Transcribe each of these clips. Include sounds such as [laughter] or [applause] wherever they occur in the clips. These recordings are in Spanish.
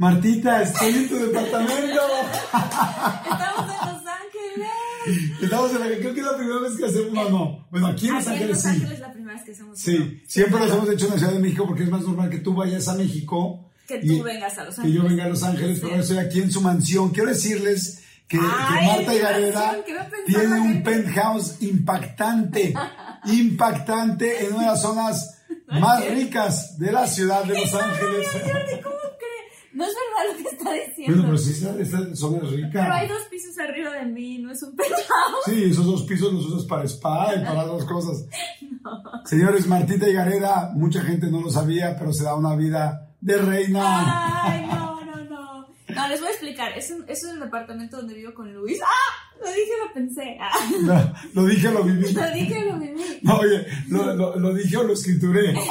Martita, estoy en tu departamento. Estamos en Los Ángeles. Estamos en la creo que es la primera vez que hacemos, no, no. Bueno, aquí en Los Aquí en Ángeles Los sí. Ángeles es la primera vez que hacemos uno. Sí, siempre los hemos hecho en la Ciudad de México porque es más normal que tú vayas a México. Que y- tú vengas a Los Que Ángeles. yo venga a Los Ángeles, Sí. pero ahora estoy aquí en su mansión. Quiero decirles que, que Ay, Marta Gareda que no pensaba tiene un penthouse impactante, impactante en una de las zonas [laughs] más ricas de la ciudad de Los Ángeles. No es verdad lo que está diciendo. Bueno, pero sí, esta, esta zona es rica. Pero hay dos pisos arriba de mí, no es un penthouse. Sí, esos dos pisos los usas para spa y para otras cosas. [laughs] Señores, Martita y Gareda, mucha gente no lo sabía, pero se da una vida de reina. Ay, no, no, no. No, les voy a explicar. Es, un- es el departamento donde vivo con Luis. ¡Ah! Lo dije, lo pensé. No, lo dije, lo viví. lo dije, lo viví. No, oye, lo, lo- lo dije o lo escrituré. [laughs]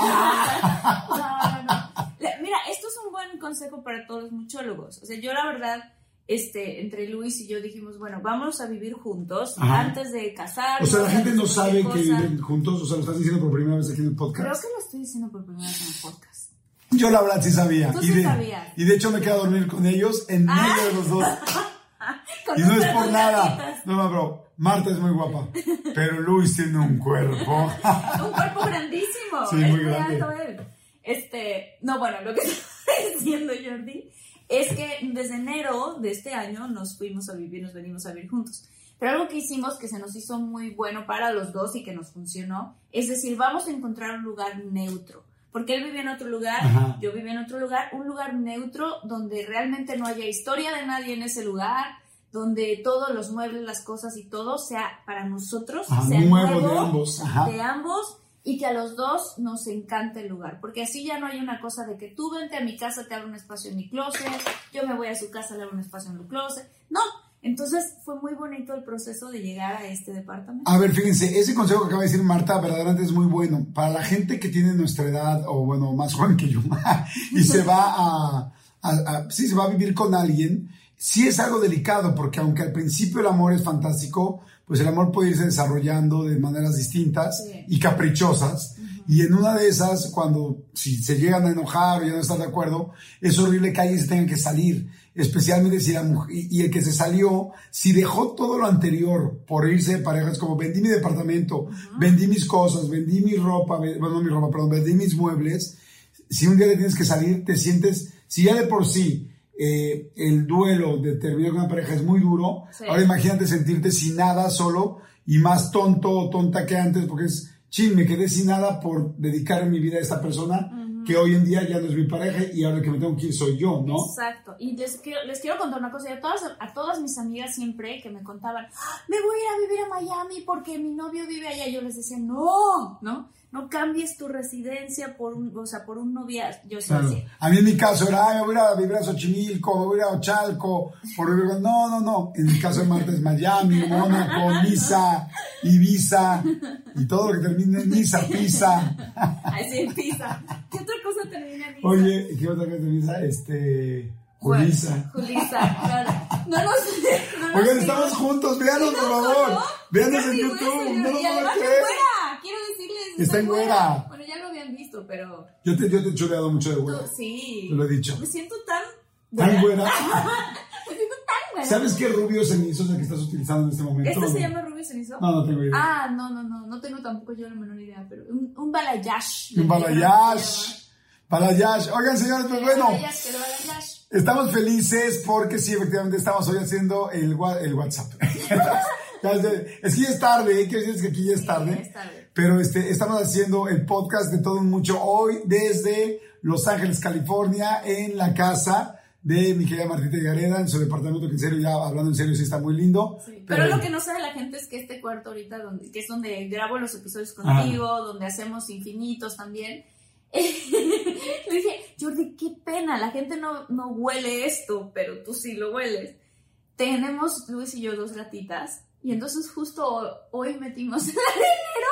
No, no, no. Mira, buen consejo para todos los muchólogos. O sea, yo la verdad, este, entre Luis y yo dijimos, bueno, vamos a vivir juntos Ajá. antes de O casarnos. sea, la gente no sabe que viven juntos, o sea, lo estás diciendo por primera vez aquí en el Creo podcast. que lo estoy diciendo por primera vez en el podcast. Yo la verdad sí sabía. Tú y, sí de, sabías. y de hecho me quedé a dormir con ellos en medio de los dos. [laughs] Con Y no es por nada. No, no, bro. Marta es muy guapa. Pero Luis tiene un cuerpo. [laughs] Un cuerpo grandísimo. Sí, es muy muy grande. alto él. Este, no, bueno, lo que [laughs] estoy diciendo, Jordi, es que desde enero de este año nos fuimos a vivir, nos venimos a vivir juntos. Pero algo que hicimos que se nos hizo muy bueno para los dos y que nos funcionó, es decir, vamos a encontrar un lugar neutro. Porque él vivía en otro lugar, Ajá. yo vivía en otro lugar, un lugar neutro donde realmente no haya historia de nadie en ese lugar, donde todos los muebles, las cosas y todo sea para nosotros, Ajá, sea nuevo nuevo, de ambos. Ajá. de ambos y que a los dos nos encante el lugar, porque así ya no hay una cosa de que tú vente a mi casa, te abro un espacio en mi closet, yo me voy a su casa, le abro un espacio en el closet. No, entonces fue muy bonito el proceso de llegar a este departamento. A ver, fíjense, ese consejo que acaba de decir Marta verdaderamente es muy bueno. Para la gente que tiene nuestra edad, o bueno, más [laughs] joven que yo, [laughs] y se va a- sí, se va a vivir con alguien, sí es algo delicado, porque aunque al principio el amor es fantástico, pues el amor puede irse desarrollando de maneras distintas y caprichosas. Y en una de esas, cuando si se llegan a enojar o ya no están de acuerdo, es horrible que alguien se tenga que salir. Especialmente si la mujer, y, el que se salió, si dejó todo lo anterior por irse de parejas, como vendí mi departamento, vendí mis cosas, vendí mi ropa, bueno, no mi ropa, perdón, vendí mis muebles. Si un día te tienes que salir, te sientes, si ya de por sí eh, el duelo de terminar con una pareja es muy duro, Sí. ahora imagínate sentirte sin nada solo y más tonto o tonta que antes, porque es, chin, me quedé sin nada por dedicar mi vida a esta persona que hoy en día ya no es mi pareja y ahora que me tengo que ir soy yo, ¿no? Exacto. Y les quiero, les quiero contar una cosa. A todas, a todas mis amigas siempre que me contaban, "Ah, me voy a ir a vivir a Miami porque mi novio vive allá. Yo les decía, no, no, no cambies tu residencia por un, o sea, por un novia. Yo Claro. A mí en mi caso era, "Ay, me voy a ir a vivir a Xochimilco, me voy a Ochalco, por vivir con-". No, no, no. En mi caso de Marta es Miami, Mónaco, [laughs] Niza, Ibiza, y todo lo que termine en Niza, Pisa. [laughs] ay, sí, pizza. ¿Qué otra cosa termina en Isa? Oye, ¿qué otra cosa termina? Este, Julisa. Julisa, claro. No nos. No nos Oigan, estamos juntos, véanos por favor. ¿no? Véanos en YouTube, no lo además creer. en güera. Quiero decirles. Está en güera. Bueno, ya lo habían visto, pero. Yo te, yo te he chuleado mucho de güera. sí. Te lo he dicho. Me siento tan. Tan güera. [laughs] Me siento tan güera. ¿Sabes qué rubio cenizo es el que estás utilizando en este momento? ¿Este se llama Rubio Cenizo? No, no tengo idea. Ah, no, no, no. No tengo tampoco yo la menor idea, pero un, un balayage. Un balayage. Balayash. Oigan, señores, pues bueno. Balayage. Estamos felices porque sí, efectivamente estamos hoy haciendo el, el WhatsApp. [laughs] Es que ya es tarde, ¿eh? quiero decirles que aquí ya es tarde. es tarde. Pero este, estamos haciendo el podcast de todo mucho hoy desde Los Ángeles, California, en la casa de mi querida Martita Gareda, en su departamento, que en serio, ya hablando en serio, sí está muy lindo. Sí, Pero lo que no sabe la gente es que este cuarto ahorita, donde, que es donde grabo los episodios contigo, donde hacemos infinitos también, [laughs] le dije, Jordi, qué pena, la gente no, no huele esto, pero tú sí lo hueles. Tenemos, Luis y yo, dos gatitas, y entonces justo hoy metimos [laughs] el arenero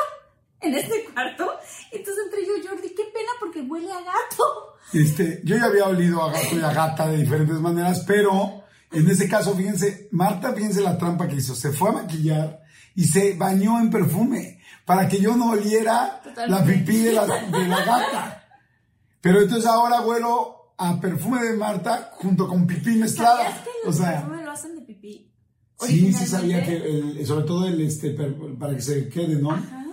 en este cuarto, entonces entre yo Jordi, qué pena porque huele a gato. Este, yo ya había olido a gato y a gata de diferentes maneras, pero en este caso, fíjense, Marta, fíjense la trampa que hizo. Se fue a maquillar y se bañó en perfume para que yo no oliera la Totalmente. pipí de la, de la gata. Pero entonces ahora huelo a perfume de Marta junto con pipí mezclada. ¿Sabías que O sea, perfumes lo hacen de pipí? Sí, sí sabía que, el- sobre todo el, este, para que se quede, ¿no? Ajá.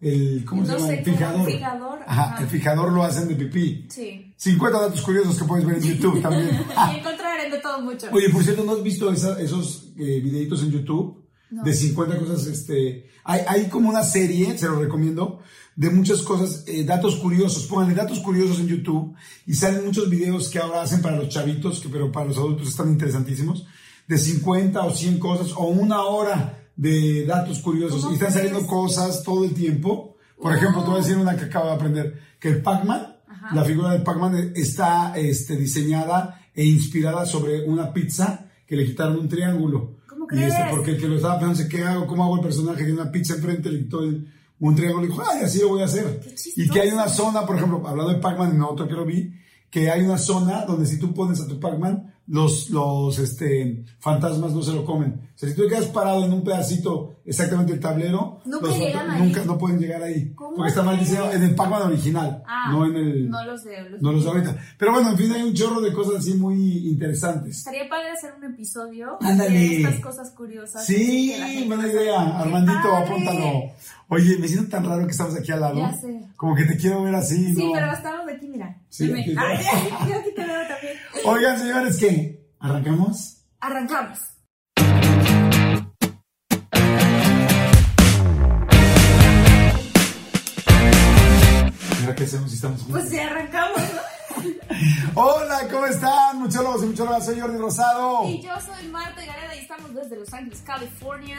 El, ¿cómo se llama? El fijador. fijador, Ajá, ajá. el fijador lo hacen de pipí. Sí. 50 datos curiosos que puedes ver en YouTube también. [laughs] Y encontrar de todo mucho. Oye, por cierto, ¿no has visto esa- esos eh, videitos en YouTube? No. De 50 cosas, este... Hay, hay como una serie, se lo recomiendo, de muchas cosas, eh, datos curiosos. Pónganle datos curiosos en YouTube y salen muchos videos que ahora hacen para los chavitos, que, pero para los adultos están interesantísimos, de 50 o 100 cosas o una hora de datos curiosos. ¿Cómo Y están crees? saliendo cosas todo el tiempo. Por ejemplo, te voy a decir una que acabo de aprender, que el Pac-Man, la figura de Pac-Man está este, diseñada e inspirada sobre una pizza que le quitaron un triángulo. ¿Cómo Y este, crees? porque el que lo estaba pensando, ¿qué hago? ¿Cómo hago el personaje de una pizza enfrente? Le quitó un triángulo y dijo, ay, así lo voy a hacer. Y que hay una zona, por ejemplo, hablando de Pac-Man, en otro que lo vi, que hay una zona donde si tú pones a tu Pac-Man, los, los este, fantasmas no se lo comen. Sea, si tú te quedas parado en un pedacito exactamente el tablero, Nunca los nunca no pueden llegar ahí. ¿Cómo Porque está mal diseñado en el Pac-Man original, Ah, no en el... No los de los, No los de ahorita. Pero bueno, en fin, hay un chorro de cosas así muy interesantes. Estaría padre hacer un episodio Ándale. de estas cosas curiosas. Sí, que buena idea. ¡Qué Armandito, apúntalo. Oye, me siento tan raro que estamos aquí al lado. Ya sé. Como que te quiero ver así, Sí, ¿no? pero estamos aquí, mira. Sí, Dime. aquí. Ay, yo aquí te veo también. Oigan, señores, ¿qué? ¿Arrancamos? Arrancamos. Qué hacemos si estamos juntos. Pues sí, arrancamos, ¿no? [laughs] Hola, ¿cómo están? Muchólogos y muchólogas, soy Jordi Rosado. Y yo soy Marta Gareda y estamos desde Los Ángeles, California,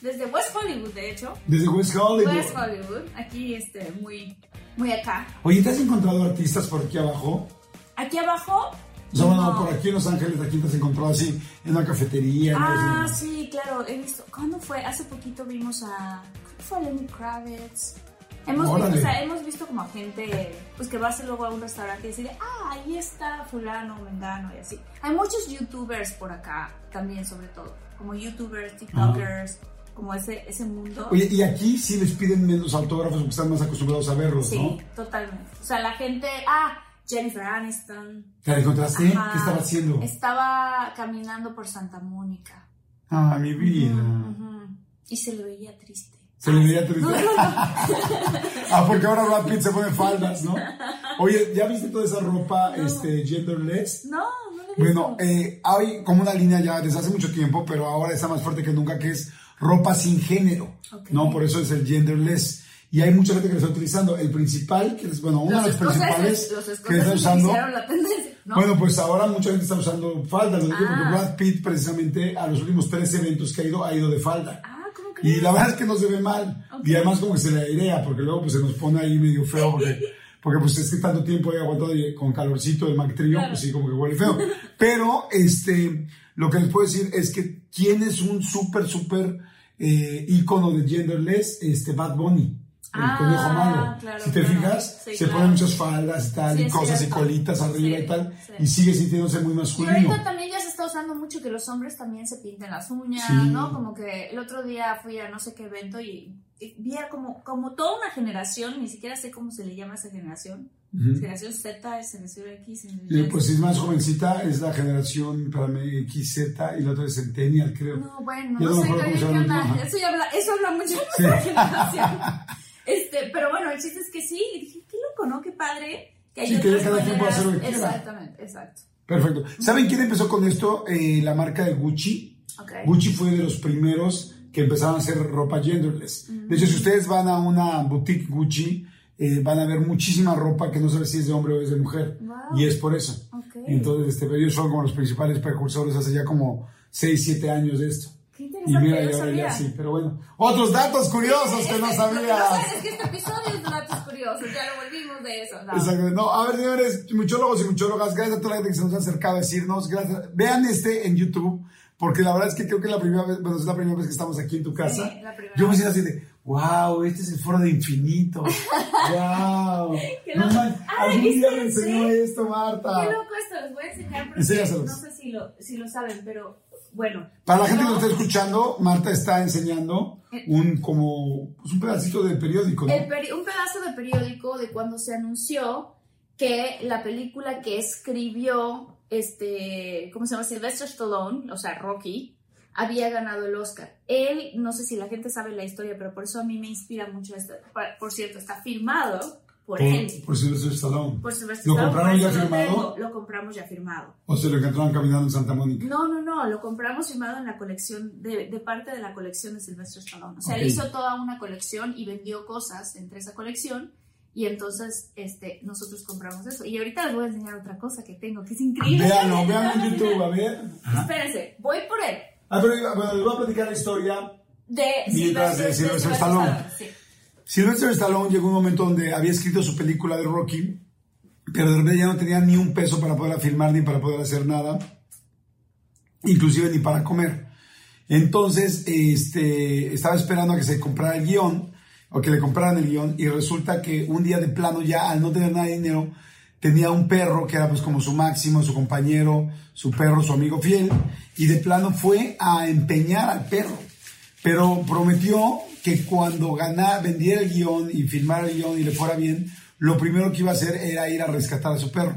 desde West Hollywood, de hecho. Desde West Hollywood. West Hollywood, aquí este, muy, muy acá. Oye, ¿te has encontrado artistas por aquí abajo? Aquí abajo. O sea, bueno, no. por aquí en Los Ángeles, aquí te has encontrado así, en una cafetería. Ah, sí, claro, he visto. ¿Cuándo fue? Hace poquito vimos a. ¿Cómo fue a Lenny Kravitz? Hemos visto, o sea, hemos visto como a gente pues que va a hacer luego a un restaurante y decir, ah, ahí está fulano, mengano y así. Hay muchos youtubers por acá también, sobre todo. Como youtubers, tiktokers, como ese, ese mundo. Oye, y aquí sí les piden menos autógrafos porque están más acostumbrados a verlos, sí, ¿no? totalmente. O sea, la gente, ah, Jennifer Aniston. ¿Te la encontraste? Ajá. ¿Qué estaba haciendo? Estaba caminando por Santa Mónica. Ah, mi vida. Ujú. Y se le veía triste. Se le veía triste. No, no, no. [laughs] ah, porque ahora Brad Pitt se pone faldas, ¿no? Oye, ¿ya viste toda esa ropa este, genderless? No, no lo he. Bueno, eh, hay como una línea ya desde hace mucho tiempo, pero ahora está más fuerte que nunca, que es ropa sin género, Ok. ¿no? Por eso es el genderless. Y hay mucha gente que lo está utilizando. El principal, que es, bueno, uno de los principales los que está usando. la ¿no? Bueno, pues ahora mucha gente está usando falda. Lo digo Ah. porque Brad Pitt, precisamente, a los últimos tres eventos que ha ido, ha ido de falda. ah, ¿cómo Y la verdad es que no se ve mal. Y además como que se le airea, porque luego pues se nos pone ahí medio feo, porque, [laughs] porque pues es que tanto tiempo he aguantado y con calorcito el Mac Trio, Claro. pues sí, como que huele feo. Pero, este, lo que les puedo decir es que quién es un súper, súper eh, ícono de genderless, este, Bad Bunny. El Ah, conejo malo. claro, si te claro. fijas, Sí, se claro. ponen muchas faldas y tal, Sí, y cosas y colitas arriba Sí, y tal, y sigue sintiéndose muy Y masculino. ahorita también ya se está usando mucho que los hombres también se pinten las uñas. ¿no? Como que el otro día fui a no sé qué evento y, y vi a como, como toda una generación, ni siquiera sé cómo se le llama a esa generación. Generación Z, es generación X. Generación- pues si es más jovencita, es la generación para mí XZ y la otra es Centennial, creo. No, bueno, Ya no sé qué, onda. Eso, habla, eso habla mucho de nuestra generación. [laughs] Este, pero bueno, el chiste es que sí, y dije, qué loco, ¿no? Qué padre Que hay Sí, que cada quien puede hacer lo que quiera. Exactamente, exacto. Perfecto. ¿Saben quién empezó con esto? Eh, la marca de Gucci. Gucci fue de los primeros que empezaron a hacer ropa genderless. De hecho, si ustedes van a una boutique Gucci, eh, van a ver muchísima ropa que no sabe si es de hombre o es de mujer. Wow. Y es por eso. Ok. Entonces, este, ellos son como los principales precursores hace ya como 6, 7 años de esto. Y mira, no y ahora ya sabía. sí, pero bueno. Otros datos curiosos que no que no sabías. sabes es que este episodio es de datos curiosos, ya lo volvimos de eso. ¿no? Exacto. No, a ver, señores, muchólogos y muchólogas, gracias a toda la gente que se nos ha acercado a decirnos. Gracias. Vean este en YouTube, porque la verdad es que creo que es la primera vez, bueno, es la primera vez que estamos aquí en tu casa. Sí, la primera Yo me siento así de, wow, este es el foro de infinito. [laughs] wow. Qué No loco. man, Ay, algún día ¿viste me enseñó esto, Marta. Qué loco esto, les voy a enseñar porque no sé si lo, si lo saben, pero bueno. Para la gente que No, nos está escuchando, Marta está enseñando un como pues, un pedacito de periódico, ¿no? el peri- un pedazo de periódico de cuando se anunció que la película que escribió este, ¿cómo se llama? Sylvester Stallone, o sea, Rocky, había ganado el Oscar. Él, no sé si la gente sabe la historia, pero por eso a mí me inspira mucho esto. Por cierto, está firmado por, él. Por, por Sylvester Stallone. Por Sylvester ¿Lo Stallone, compraron por ya firmado? tengo. Lo compramos ya firmado. O se lo encontraron caminando en Santa Mónica. No, no, no, lo compramos firmado en la colección, de, de parte de la colección de Sylvester Stallone. O sea, Ok. él hizo toda una colección y vendió cosas entre esa colección y entonces este, nosotros compramos eso. Y ahorita les voy a enseñar otra cosa que tengo, que es increíble. Véanlo, [laughs] véanlo en YouTube, a ver. Ajá. Espérense, voy por él. Ah, pero bueno, les voy a platicar la historia. De Mientras de Sylvester Stallone. Sí. Sylvester Stallone llegó un momento donde había escrito su película de Rocky, pero de repente ya no tenía ni un peso para poderla filmar ni para poder hacer nada, inclusive ni para comer. Entonces, este, estaba esperando a que se comprara el guion, o que le compraran el guion, y resulta que un día de plano ya, al no tener nada de dinero, tenía un perro que era pues como su máximo, su compañero, su perro, su amigo fiel, y de plano fue a empeñar al perro. Pero prometió que cuando ganara, vendiera el guion y filmara el guion y le fuera bien, lo primero que iba a hacer era ir a rescatar a su perro.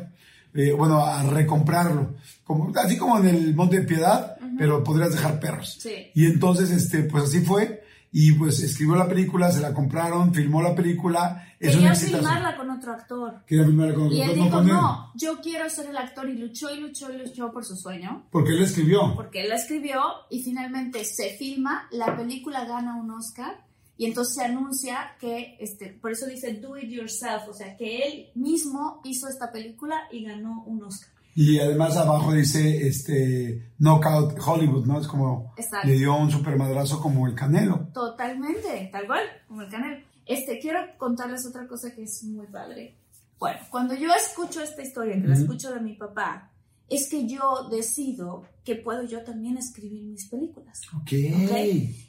Eh, bueno, a recomprarlo. Como, así como en el Monte de Piedad, pero podrías dejar perros. Sí. Y entonces, este, pues así fue. Y pues escribió la película, se la compraron, filmó la película. Es Quería filmarla con otro actor. Quería filmarla con Y él no dijo, no, yo quiero ser el actor y luchó y luchó y luchó por su sueño. Porque él escribió. porque él la escribió y finalmente se filma, la película gana un Oscar y entonces se anuncia que, este, por eso dice do it yourself, o sea que él mismo hizo esta película y ganó un Oscar. Y además abajo dice este Knockout Hollywood, ¿no? Es como Exacto. le dio un super madrazo como el Canelo. Totalmente, tal cual, como el canal. Este, quiero contarles otra cosa que es muy padre. Bueno, cuando yo escucho esta historia, que la escucho de mi papá, es que yo decido que puedo yo también escribir mis películas. Ok.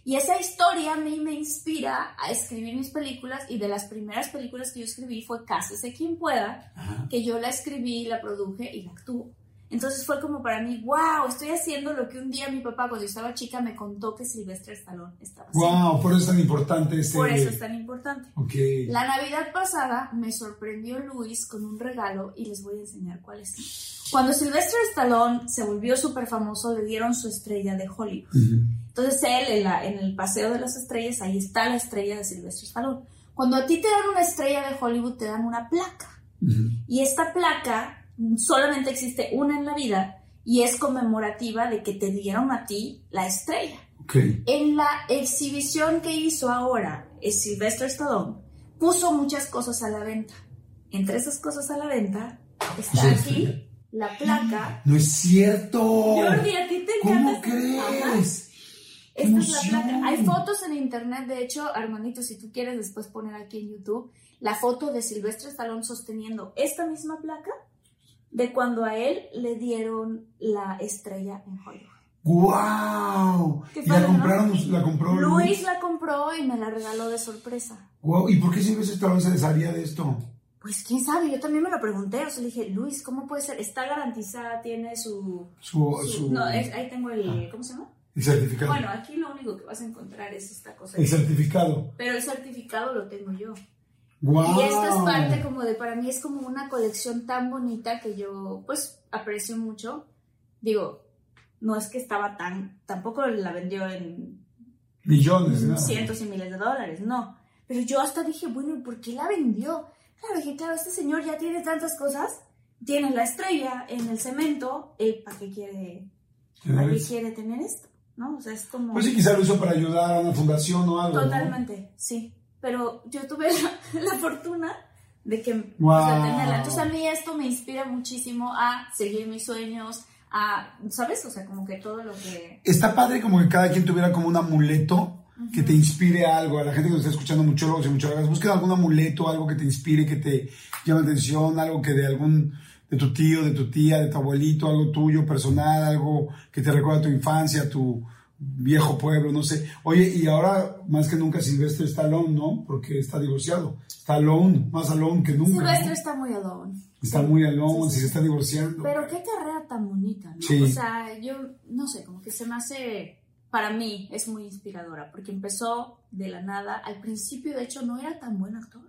Y esa historia a mí me inspira a escribir mis películas y de las primeras películas que yo escribí fue Cásese quien pueda, Ajá. que yo la escribí, la produje y la actuó. Entonces fue como para mí, wow, estoy haciendo lo que un día mi papá cuando yo estaba chica me contó que Silvestre Stallone estaba haciendo. Wow, por eso es tan importante este. Por eso es tan importante. Ok. La Navidad pasada me sorprendió Luis con un regalo y les voy a enseñar cuál es. Cuando Sylvester Stallone se volvió súper famoso, le dieron su estrella de Hollywood. Ujú. Entonces él en, la- en el Paseo de las Estrellas, ahí está la estrella de Sylvester Stallone. Cuando a ti te dan una estrella de Hollywood, te dan una placa. Ujú. Y esta placa solamente existe una en la vida y es conmemorativa de que te dieron a ti la estrella. Ok. En la exhibición que hizo ahora el Sylvester Stallone, puso muchas cosas a la venta. Entre esas cosas a la venta está Sí, aquí la placa. No es cierto. Jordi, a ti te encanta ¿Cómo crees? ¡Qué Esta es la placa. Hay fotos en internet, de hecho, Armanito, si tú quieres después poner aquí en YouTube la foto de Silvestre Stallone sosteniendo esta misma placa de cuando a él le dieron la estrella en Hollywood. ¡Wow! Qué ¿Y la padre, ¿no? compraron, la compró Luis la compró y me la regaló de sorpresa. Wow, ¿y por qué Stallone se desharía de esto? Pues quién sabe, yo también me lo pregunté, o sea, le dije, Luis, ¿cómo puede ser? Está garantizada, tiene su... Su, su- su- no, es- ahí tengo el... ¿Cómo se llama? el certificado. Bueno, aquí lo único que vas a encontrar es esta cosa. el certificado. Pero el certificado lo tengo yo. ¡Wow! Y esto es parte como de, para mí es como una colección tan bonita que yo pues aprecio mucho. Digo, no es que estaba tan, tampoco la vendió en Millones, ¿no? cientos y miles de dólares, no. Pero yo hasta dije, bueno, ¿y por qué la vendió? Claro, dije, claro, este señor ya tiene tantas cosas. Tiene la estrella en el cemento. ¿él ¿Para qué quiere, para qué quiere tener esto? ¿No? O sea, es como... Pues sí, quizá lo hizo para ayudar a una fundación o algo. Totalmente, sí. Pero yo tuve [laughs] la, la fortuna de que Wow. o sea, tenerla. Entonces a mí esto me inspira muchísimo a seguir mis sueños, a, ¿sabes? O sea, como que todo lo que... Está padre como que cada quien tuviera como un amuleto que te inspire a algo. A la gente que nos está escuchando, muchólogos y muchólogas, busquen algún amuleto, algo que te inspire, que te llame la atención, algo que de algún, de tu tío, de tu tía, de tu abuelito, algo tuyo, personal, algo que te recuerda a tu infancia, tu viejo pueblo, no sé. Oye, y ahora más que nunca Silvestre está alone, ¿no? Porque está divorciado. Está alone, más alone que nunca. ¿no? Silvestre está muy alone. Está muy alone, Sí, se está divorciando. Pero qué carrera tan bonita, ¿no? Sí. O sea, yo no sé, como que se me hace, para mí es muy inspiradora, porque empezó de la nada, al principio de hecho no era tan buen actor.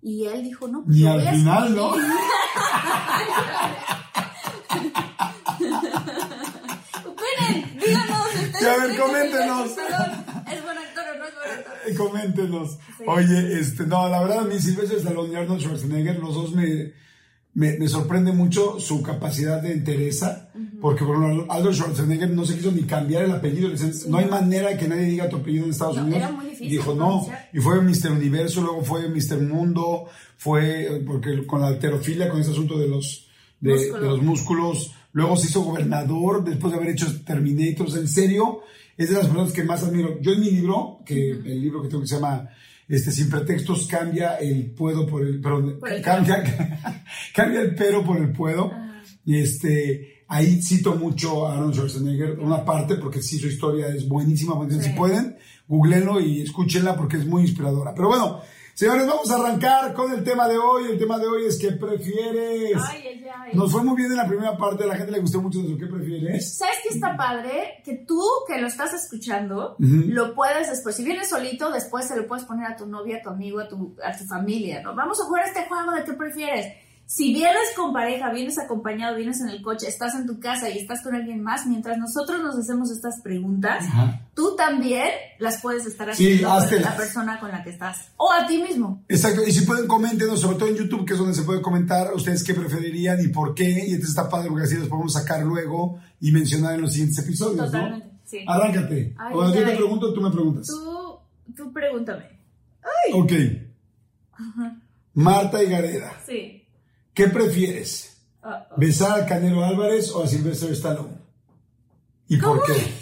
Y él dijo, no, pues yo al final, ¿no? [laughs] escribir. Opinen, a ver, coméntenos. [laughs] ¿Es buen actor o no es buen actor? Eh, Coméntenos. Sí. Oye, este, no, la verdad a mí Silvestre Stallone y Arnold Schwarzenegger, los dos me, me, me sorprende mucho su capacidad de entereza, porque por ejemplo, Arnold Schwarzenegger no se quiso ni cambiar el apellido, dicen, no hay manera de que nadie diga tu apellido en Estados No, Unidos. era muy difícil y dijo, no, y fue Mr. Universo, luego fue Mr. Mundo, fue, eh, porque con la alterofilia, con ese asunto de los, de los músculos, luego se hizo gobernador después de haber hecho Terminators, en serio, es de las personas que más admiro. Yo en mi libro, que el libro que tengo que se llama este, Sin pretextos, cambia el puedo por el, perdón, Por el cambia, [laughs] cambia el pero por el puedo. Y este, ahí cito mucho a Arnold Schwarzenegger, una parte, porque sí, su historia es buenísima. buenísima. Sí. Si pueden, googleenlo y escúchenla porque es muy inspiradora. Pero bueno, señores, vamos a arrancar con el tema de hoy. El tema de hoy es ¿qué prefieres? Ay, ay, ay. Nos fue muy bien en la primera parte, a la gente le gustó mucho eso. ¿Qué prefieres? ¿Sabes qué está padre? Que tú que lo estás escuchando, lo puedes después, si vienes solito, después se lo puedes poner a tu novia, a tu amigo, a tu, a tu familia, ¿no? Vamos a jugar este juego de qué prefieres. Si vienes con pareja, vienes acompañado, vienes en el coche, estás en tu casa y estás con alguien más, mientras nosotros nos hacemos estas preguntas, Ajá. tú también las puedes estar Sí, haciendo con háztelas. la persona con la que estás. O a ti mismo. Exacto, y si pueden coméntenos, sobre todo en YouTube, que es donde se puede comentar ustedes qué preferirían y por qué, y entonces está padre porque así los podemos sacar luego y mencionar en los siguientes episodios, Totalmente, ¿no? sí. Arráncate. Ay, o yo te pregunto, tú me preguntas. Tú, tú pregúntame. Ok. Marta y Gareda, Sí. ¿Qué prefieres? ¿Besar a Canelo Álvarez o a Sylvester Stallone? ¿Y por qué?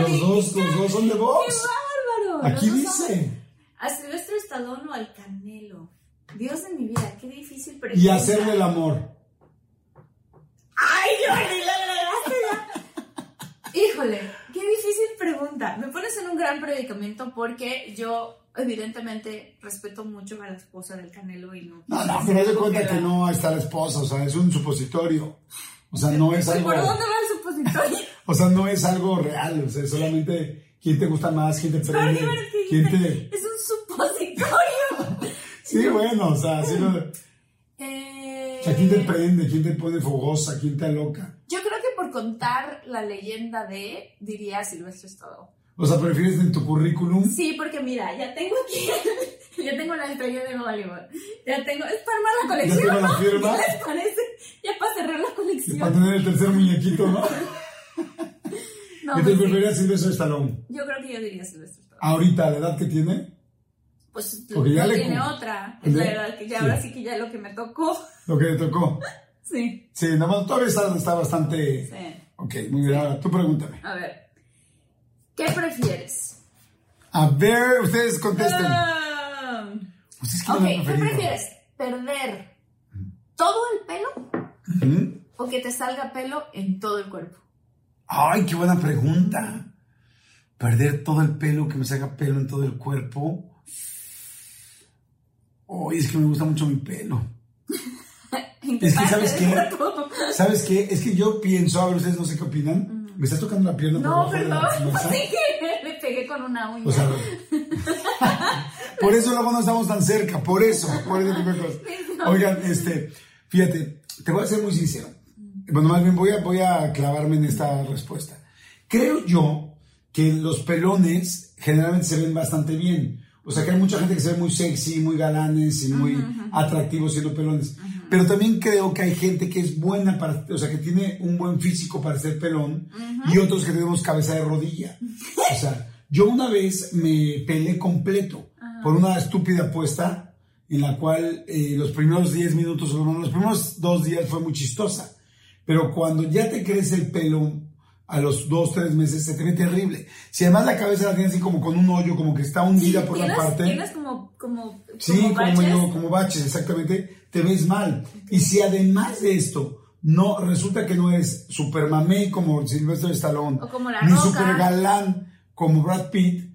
Los dos, los dos son de ¡Qué voz. bárbaro! Aquí dice. A Silvestre Stallone o al Canelo. Dios de mi vida, qué difícil pregunta. Y hacerle el amor. ¡Ay, lo agregaste ya! Híjole, qué difícil pregunta. Me pones en un gran predicamento porque yo, evidentemente, respeto mucho a la esposa del Canelo y no. No, no, pero de cuenta que no está la esposa, o sea, es un supositorio. O sea, no es ¿Y algo. por dónde va el supositorio? [laughs] O sea, no es algo real, o sea, es solamente quién te gusta más, quién te prende, es quién te... Es un supositorio. [laughs] Sí, bueno, o sea, sí lo- Eh, o sea, quién te prende, quién te pone fogosa, quién te aloca. Yo creo que por contar la leyenda de, diría Silvestre Stallone. O sea, prefieres en tu currículum. Sí, porque mira, ya tengo aquí, ya tengo la estrella de Hollywood, ya tengo, es para armar la colección, tengo la ¿no? firma. ¿Qué les parece? Ya para cerrar la Para colección. tener el tercer muñequito, ¿no? [laughs] No, Entonces pues sí. preferirías Silvestre Stallone. Yo creo que yo diría Silvestre Stallone. Ahorita, ¿a la edad que tiene? Pues Porque ya no le tiene otra. Es la verdad que ya Sí. ahora sí que ya lo que me tocó. [laughs] Lo que le tocó. Sí. Sí, nada más todavía está, está bastante... Sí. Ok, muy bien. Ahora, tú pregúntame. A ver. ¿Qué prefieres? A ver, ustedes contesten. Ah, ¿Ustedes qué prefieres? ¿Perder todo el pelo o que te salga pelo en todo el cuerpo? Ay, qué buena pregunta. Perder todo el pelo, que me salga pelo en todo el cuerpo. Ay, es que me gusta mucho mi pelo. [laughs] ¿En qué Es que, ¿sabes qué? [laughs] ¿Sabes qué? Es que yo pienso, a ver, ustedes no sé qué opinan. Me estás tocando la pierna por No, debajo de perdón. [laughs] la? Sí que le pegué con una uña. O sea, por eso luego no estamos tan cerca, por eso, por cosas. [laughs] Oigan, este, fíjate, te voy a ser muy sincero. Bueno, más bien voy a, voy a clavarme en esta respuesta. Creo yo que los pelones generalmente se ven bastante bien. O sea, que hay mucha gente que se ve muy sexy, muy galanes y muy atractivos siendo pelones. Pero también creo que hay gente que es buena para, o sea, que tiene un buen físico para ser pelón y otros que tenemos cabeza de rodilla. O sea, yo una vez me pelé completo por una estúpida apuesta en la cual eh, los primeros 10 minutos, o los primeros dos días fue muy chistosa. Pero cuando ya te crece el pelo a los dos, tres meses, se te ve terrible. Si además la cabeza la tienes así como con un hoyo, como que está hundida por la ¿Tienes, parte. tienes como, como, Sí, como como, baches? medio- como baches, exactamente, te ves mal. Y si además de esto, no, resulta que no eres super mamey como Sylvester Stallone, O como La ni Roca. super galán como Brad Pitt,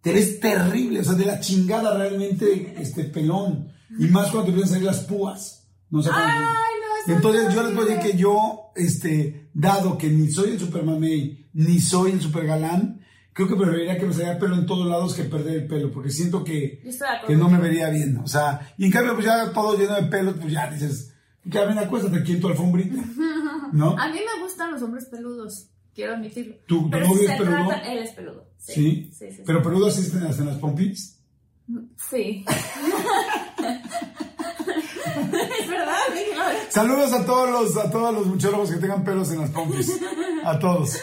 te ves terrible, o sea, de la chingada realmente este pelón. Y más cuando te empiezan a salir las púas. No sé Ay, no, Entonces es yo les voy a decir que yo, este, dado que ni soy el super mamey, ni soy el super galán, creo que preferiría que me saliera pelo en todos lados que perder el pelo, porque siento que, que no me vería bien. O sea, y en cambio, pues ya todo lleno de pelos, pues ya dices, ya ven, acuéstate aquí en tu alfombrita. [laughs] ¿No? A mí me gustan los hombres peludos, quiero admitirlo. ¿Tu- Pero novio si es peludo? trata- él es peludo. Sí. Sí. Sí, sí. Pero peludo así en las pompis. Sí. [laughs] es verdad. Saludos a todos los, a todos los muchólogos que tengan pelos en las pompis. A todos.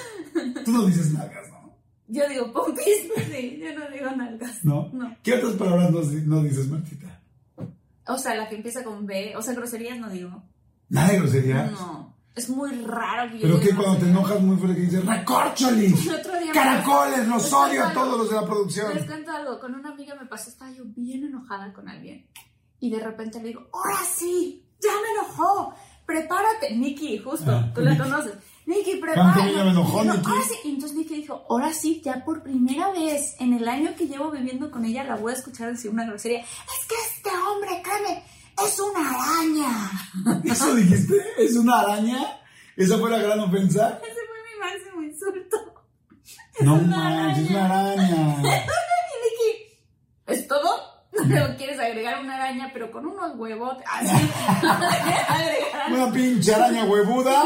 Tú no dices nalgas, ¿no? Yo digo pompis, [laughs] sí, yo no digo nalgas. ¿No? No. ¿Qué otras palabras no, no dices, Martita? O sea, la que empieza con B, o sea, groserías no digo. Nada de groserías. No. Es muy raro que yo Pero que cuando te enojas muy fuerte que dices, ¡recorcholis! [laughs] ¡Caracoles! ¡Los odio a todos los de la producción! Les cuento algo, con una amiga me pasó, estaba yo bien enojada con alguien. Y de repente le digo, ahora sí, ya me enojó, prepárate. Nikki, justo, Ah, tú la conoces. Nikki, Tanto prepárate. me enojó, Y Nikki. "Ahora sí". Y entonces Nikki dijo, ahora sí, ya por primera vez en el año que llevo viviendo con ella la voy a escuchar decir una grosería. Es que este hombre, créeme, es una araña. [laughs] ¿Eso dijiste? ¿Es una araña? ¿Esa fue la gran ofensa? Ese fue mi máximo insulto. No manches, es una araña. Y [laughs] ¿es todo? [laughs] ¿No quieres agregar una araña, pero con unos huevos? Así. Una pinche araña huevuda.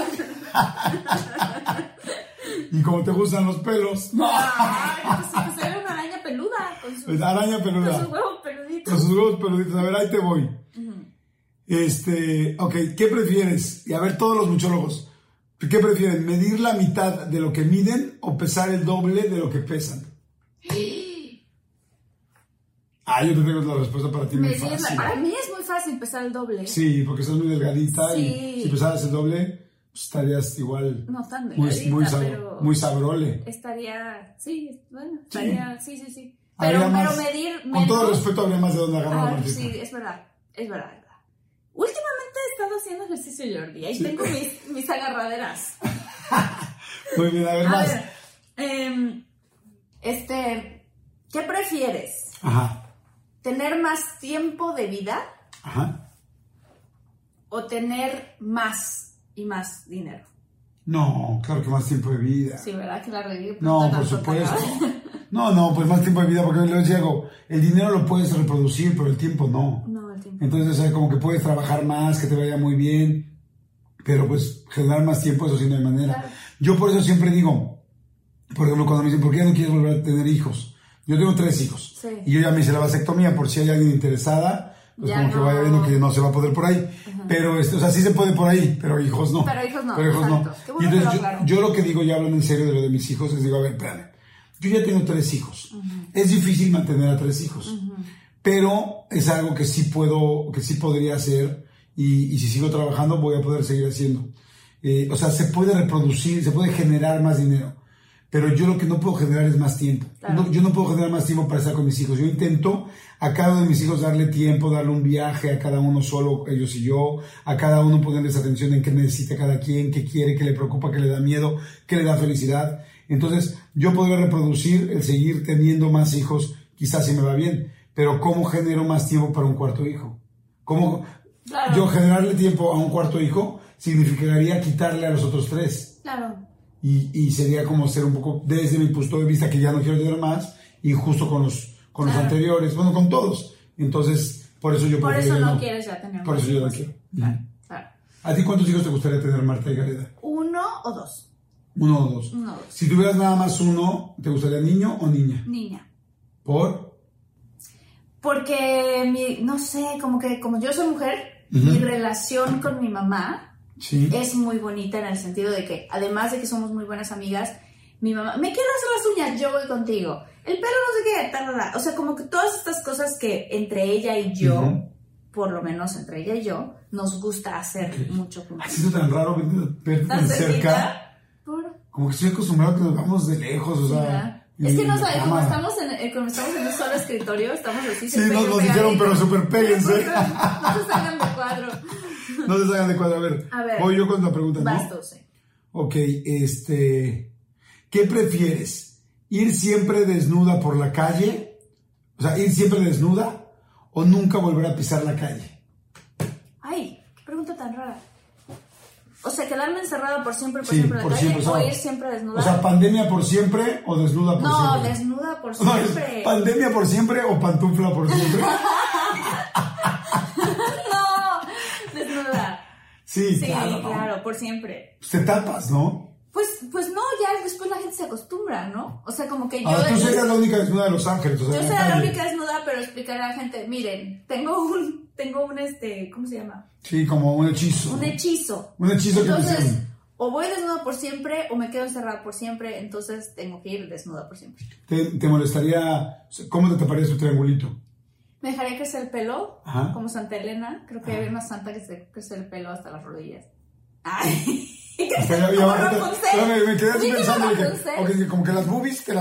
y como te gustan los pelos. No. Ay, pues, pues era una araña peluda con sus, Pues araña con sus peluda. huevos peluditos. Con sus huevos peluditos. A ver, ahí te voy. Este, ok, ¿qué prefieres? Y a ver, todos los muchólogos. ¿Qué prefieren? ¿Medir la mitad de lo que miden o pesar el doble de lo que pesan? [gasps] Ah, yo te tengo la respuesta para ti muy Medirla. fácil. Para mí es muy fácil empezar el doble. Sí, porque estás muy delgadita Sí. y si pesaras el doble, pues estarías igual No tan muy, delgadita, muy, sab- pero muy sabrole. estaría, sí, bueno, estaría, sí, sí, sí. Habría Pero, más- medir Con todo respeto, habría más de dónde agarrar la Ah, sí, es verdad, es verdad, es verdad. Últimamente he estado haciendo ejercicio, Jordi. Ahí Sí. tengo mis, mis agarraderas. [laughs] Muy bien, a ver A más. ver, em, este, ¿qué prefieres? Ajá, ¿Tener más tiempo de vida ajá. o tener más y más dinero? No, claro que más tiempo de vida. Sí, ¿verdad? Que la. No, por supuesto. No, no, pues más tiempo de vida, porque les digo, el dinero lo puedes reproducir, pero el tiempo no. No, el tiempo. Entonces, o sea, como que puedes trabajar más, que te vaya muy bien, pero pues generar más tiempo, eso sí no hay manera. Claro. Yo por eso siempre digo, por ejemplo, cuando me dicen, ¿por qué no quieres volver a tener hijos? Yo tengo tres hijos. Sí. Y yo ya me hice la vasectomía, por si hay alguien interesada, pues Ya como que vaya viendo que no se va a poder por ahí. Pero, este, o sea, sí se puede por ahí, pero hijos no. Pero hijos no, Pero hijos no. exacto. Bueno entonces yo, lo que digo, ya hablando en serio de lo de mis hijos, les digo, a ver, espérame. Yo ya tengo tres hijos. Es difícil mantener a tres hijos, pero es algo que sí puedo, que sí podría hacer y, si sigo trabajando voy a poder seguir haciendo. Eh, o sea, se puede reproducir, se puede generar más dinero, pero yo lo que no puedo generar es más tiempo. yo no puedo generar más tiempo para estar con mis hijos. Yo intento a cada uno de mis hijos darle tiempo, darle un viaje a cada uno solo, ellos y yo, a cada uno ponerles atención en qué necesita cada quien, qué quiere, qué le preocupa, qué le da miedo, qué le da felicidad. Entonces, yo podría reproducir el seguir teniendo más hijos, quizás si me va bien, pero ¿cómo genero más tiempo para un cuarto hijo? ¿Cómo yo generarle tiempo a un cuarto hijo significaría quitarle a los otros tres? Claro. Y, y sería como ser un poco, desde mi punto de vista, que ya no quiero tener más, y justo con los, con los anteriores, bueno, con todos. Entonces, por eso yo Por eso no, quieres ya tener Por eso yo no quiero. Claro. ¿A ti cuántos hijos te gustaría tener, Marta y Gareda? Uno o dos. Uno o dos. Si tuvieras nada más uno, ¿te gustaría niño o niña? Niña. ¿Por? Porque, mi, no sé, como que como yo soy mujer, mi relación con mi mamá es muy bonita en el sentido de que, además de que somos muy buenas amigas, mi mamá, me quiero hacer las uñas, yo voy contigo. El pelo no sé qué, tal, O sea, como que todas estas cosas que entre ella y yo, por lo menos entre ella y yo, nos gusta hacer mucho juntos. Ha sido tan raro verte tan cerca. como que estoy acostumbrado a que nos vamos de lejos, o sea. Es que no sabes, como estamos, en, eh, como estamos en un solo escritorio, estamos así. Sí, nos, nos dijeron, pero súper péguense. [laughs] No se salgan de cuadro. No se salgan de cuadro. A ver, a ver voy yo con la pregunta, ¿no? Basto, sí. Ok, este. ¿Qué prefieres? ¿Ir siempre desnuda por la calle? O sea, ir siempre desnuda o nunca volver a pisar la calle? Ay, qué pregunta tan rara. O sea, quedarme encerrada por siempre, por siempre por siempre, o, ir siempre desnuda. O sea, pandemia por siempre o desnuda por siempre. No, desnuda por [laughs] siempre. pandemia por siempre o pantufla por siempre. [laughs] [laughs] no, desnuda. Sí, sí claro, claro, por siempre. Pues te tapas, ¿no? Pues, pues no, ya después la gente se acostumbra, ¿no? O sea, como que yo... Ah, tú serías la única desnuda de Los Ángeles. O sea, yo sería la única desnuda, pero explicar a la gente, miren, tengo un, tengo un, este, ¿cómo se llama? Sí, como un hechizo. Un hechizo. Un hechizo entonces, que Entonces, o voy desnuda por siempre o me quedo encerrada por siempre, entonces tengo que ir desnuda por siempre. ¿Te, te molestaría, cómo te taparías tu triangulito? Me dejaría crecer el pelo, como Santa Elena. Creo que hay una santa que se crece el pelo hasta las rodillas. Ay. [laughs] me, quedé así pensando que, como que las boobies, que,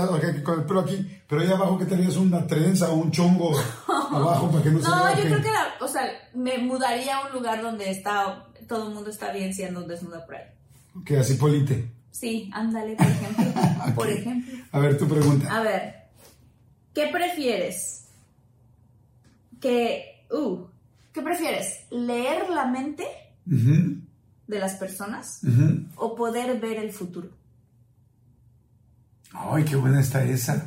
con el pelo aquí, pero ahí abajo que tenías una trenza o un chongo [laughs] abajo para que no se No, yo creo que, o sea, me mudaría a un lugar donde está, todo el mundo está bien siendo desnuda por ahí. Que así polite. Sí, ándale, por ejemplo. [laughs] Por ejemplo. A ver, tu pregunta. A ver, ¿qué prefieres? Que, uh, ¿qué prefieres? ¿Leer la mente? De las personas o poder ver el futuro. Ay, qué buena está esa.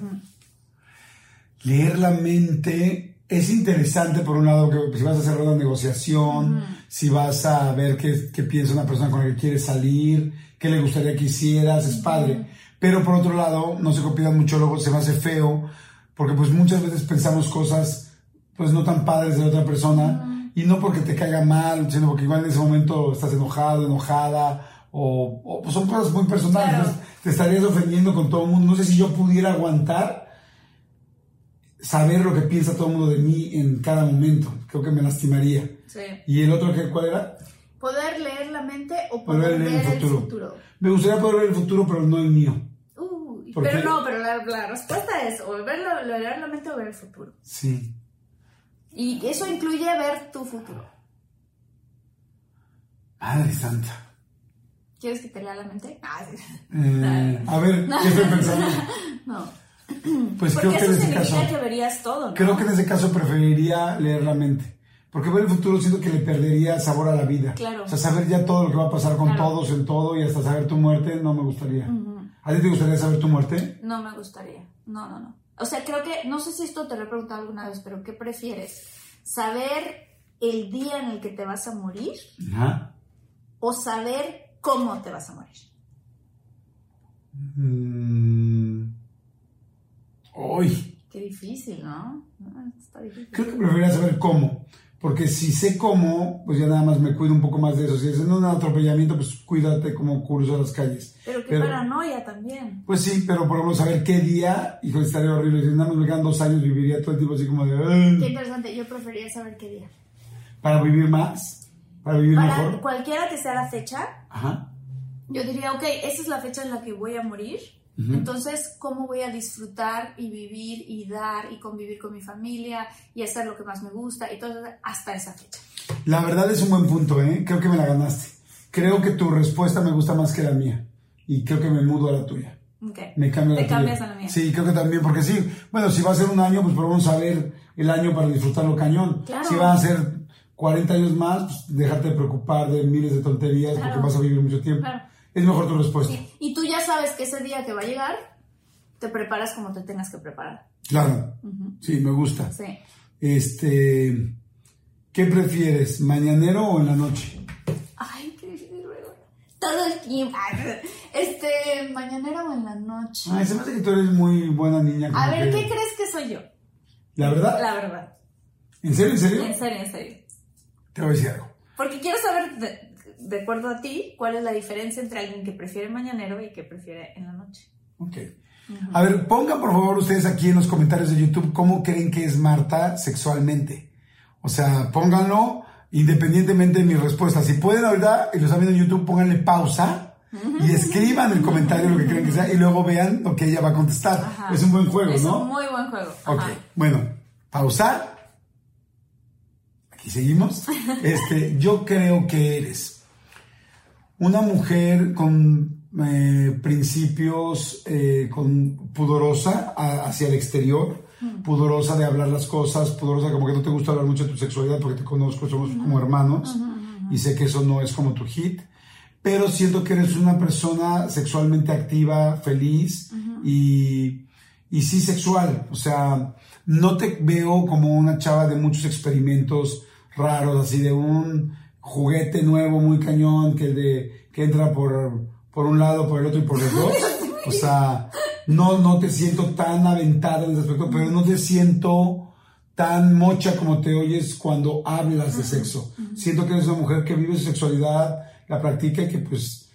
Leer la mente es interesante por un lado que si vas a cerrar una negociación, si vas a ver qué, qué, piensa una persona con la que quieres salir, qué le gustaría que hicieras, es padre. Pero por otro lado, no se copian mucho, luego se me hace feo, porque pues muchas veces pensamos cosas pues no tan padres de otra persona y no porque te caiga mal, sino porque igual en ese momento estás enojado, enojada, o, pues son cosas muy personales, te estarías ofendiendo con todo el mundo. No sé si yo pudiera aguantar saber lo que piensa todo el mundo de mí en cada momento. Creo que me lastimaría. Sí. ¿Y el otro que cuál era? Poder leer la mente o poder, leer el futuro. Me gustaría poder ver el futuro, pero no el mío. pero no, pero la, respuesta es o leer la mente o ver el futuro. Sí. Y eso incluye ver tu futuro. Madre santa. ¿Quieres que te lea la mente? Ah, eh, a ver, ¿qué estoy pensando? [laughs] No. Pues creo que en ese caso. que verías todo, ¿no? Creo que en ese caso preferiría leer la mente. Porque ver el futuro siento que le perdería sabor a la vida. Claro. O sea, saber ya todo lo que va a pasar con todos en todo y hasta saber tu muerte no me gustaría. ¿A ti te gustaría saber tu muerte? No me gustaría. No, no, no. O sea, creo que, no sé si esto te lo he preguntado alguna vez, pero ¿qué prefieres? ¿Saber el día en el que te vas a morir? Ajá. ¿O saber cómo te vas a morir? Mm. Uy. Qué difícil, ¿no? Está difícil. Creo que preferiría saber cómo. Porque si sé cómo, pues ya nada más me cuido un poco más de eso. Si es en un atropellamiento, pues cuídate como curso las calles. Pero qué paranoia también. Pues sí, pero por ejemplo, saber qué día, hijo, estaría horrible. Si nada más me quedan dos años, viviría todo el tiempo así como de... Qué interesante, yo preferiría saber qué día. Para vivir más, para vivir para mejor. cualquiera que sea la fecha, Ajá. yo diría, ok, esa es la fecha en la que voy a morir. Entonces, ¿cómo voy a disfrutar y vivir y dar y convivir con mi familia y hacer lo que más me gusta y todo hasta esa fecha? La verdad es un buen punto, ¿eh? Creo que me la ganaste. Creo que tu respuesta me gusta más que la mía. Y creo que me mudo a la tuya. Okay. Me cambio Te la cambias tuya. a la mía. Sí, creo que también, porque sí, bueno, si va a ser un año, pues vamos a ver el año para disfrutarlo cañón. Claro. Si va a ser 40 años más, pues déjate de preocupar de miles de tonterías Claro. porque vas a vivir mucho tiempo. Claro. Es mejor tu respuesta. Sí. Y tú ya sabes que ese día que va a llegar, te preparas como te tengas que preparar. Claro. Sí, me gusta. Sí. Este, ¿qué prefieres, mañanero o en la noche? Ay, qué difícil, luego. Todo el tiempo. [laughs] Este, mañanera o en la noche. Ay, se me hace que tú eres muy buena niña. A ver, que- ¿qué crees que soy yo? ¿La verdad? La verdad. ¿En serio, en serio? En serio, en serio. Te voy a decir algo. Porque quiero saber, de, de acuerdo a ti, cuál es la diferencia entre alguien que prefiere mañanero y que prefiere en la noche. Ok. A ver, pongan por favor ustedes aquí en los comentarios de YouTube cómo creen que es Marta sexualmente. O sea, pónganlo independientemente de mi respuesta. Si pueden ahorita y lo están viendo en YouTube, pónganle pausa y escriban en el comentario lo que creen que sea y luego vean lo que ella va a contestar. Ajá. Es un buen juego, Es ¿no? un muy buen juego. Ok, Ajá. bueno, pausar. Aquí seguimos. [laughs] Este, yo creo que eres una mujer con eh, principios, eh, con pudorosa a- hacia el exterior, pudorosa de hablar las cosas, pudorosa como que no te gusta hablar mucho de tu sexualidad porque te conozco, somos como hermanos y sé que eso no es como tu hit, pero siento que eres una persona sexualmente activa, feliz y, y sí sexual, o sea, no te veo como una chava de muchos experimentos raros, así de un juguete nuevo muy cañón que, de, que entra por, por un lado, por el otro y por los dos. [laughs] O sea, no, no te siento tan aventada en ese aspecto, pero no te siento tan mocha como te oyes cuando hablas de sexo. Siento que eres una mujer que vive su sexualidad, la practica y que pues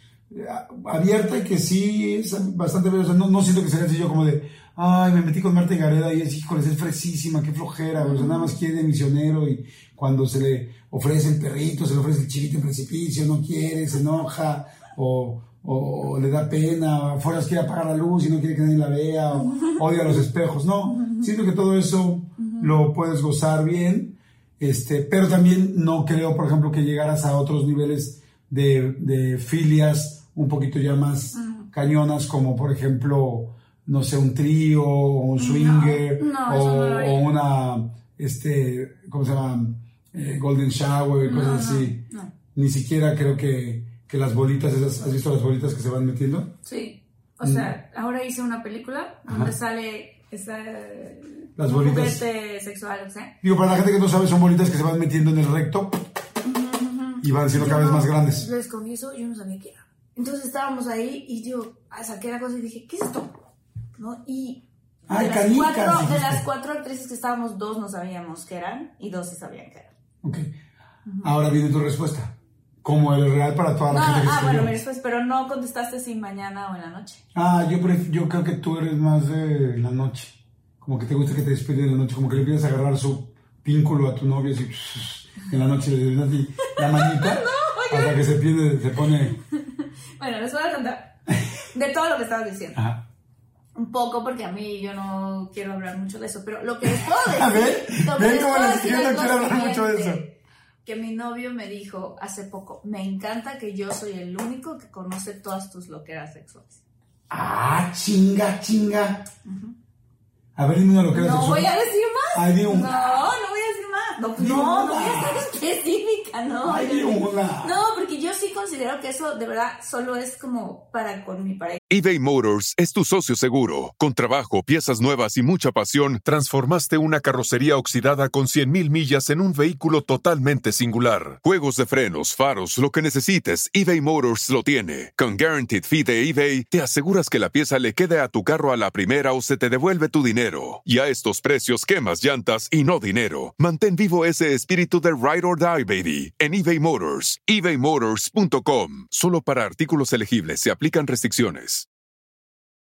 abierta y que sí es bastante o sea, no, no siento que sea yo como de ay me metí con Marta y Gareda y es híjole es fresísima qué flojera o sea, nada más quiere de misionero y cuando se le ofrece el perrito se le ofrece el chilito en precipicio no quiere se enoja o, o- o le da pena afuera quiere apagar la luz y no quiere que nadie la vea o [laughs] odia los espejos. No siento que todo eso lo puedes gozar bien este, pero también no creo, por ejemplo, que llegaras a otros niveles de, de filias un poquito ya más cañonas, como por ejemplo, no sé, un trío, o un swinger, no, o, no una, este, ¿cómo se llama? Eh, golden shower, cosas así. no. Ni siquiera creo que, que las bolitas, esas, ¿has visto las bolitas que se van metiendo? Sí. O sea, ahora hice una película donde sale esa, Las bolitas. sexual, sea. Digo, para la gente que no sabe, son bolitas que se van metiendo en el recto y van siendo cada vez más grandes. Les confieso, yo no sabía qué era. Entonces estábamos ahí y yo ah, saqué la cosa y dije, ¿qué es esto? ¿No? Y Ay, de, las canicas, cuatro, de las cuatro actrices que estábamos, dos no sabíamos qué eran y dos sí sabían qué eran. Ok. Ahora viene tu respuesta. Como el real para toda la No, gente que ah, bueno, mi respuesta, pero no contestaste si mañana o en la noche. Ah, yo, yo creo que tú eres más de la noche. Como que te gusta que te despiden en la noche. Como que le empiezas a agarrar su pínculo a tu novio así. [laughs] En la noche le das la manita. [laughs] hasta que se, pierde, se pone... [laughs] Bueno, les voy a contar de todo lo que estabas diciendo. Ajá. Un poco, porque a mí yo no quiero hablar mucho de eso, pero lo que les puedo [laughs] decir. A ver, ven les- yo no quiero hablar mucho de eso. Que mi novio me dijo hace poco: Me encanta que yo soy el único que conoce todas tus loqueras sexuales. Ah, chinga, chinga. A ver, dime una loquera No sexual. voy a decir más. Ay, un- No, no No, No, no, no voy a ser específica. No, una. No, porque yo sí considero que eso de verdad solo es como para con mi pareja. eBay Motors es tu socio seguro. Con trabajo, piezas nuevas y mucha pasión, transformaste una carrocería oxidada con 100.000 millas en un vehículo totalmente singular. Juegos de frenos, faros, lo que necesites, eBay Motors lo tiene. Con Guaranteed Fee de eBay, te aseguras que la pieza le quede a tu carro a la primera o se te devuelve tu dinero. Y a estos precios, quemas llantas y no dinero. Mantén vivo ese espíritu de Ride or Die, baby, en eBay Motors. ebaymotors.com. Solo para artículos elegibles se aplican restricciones.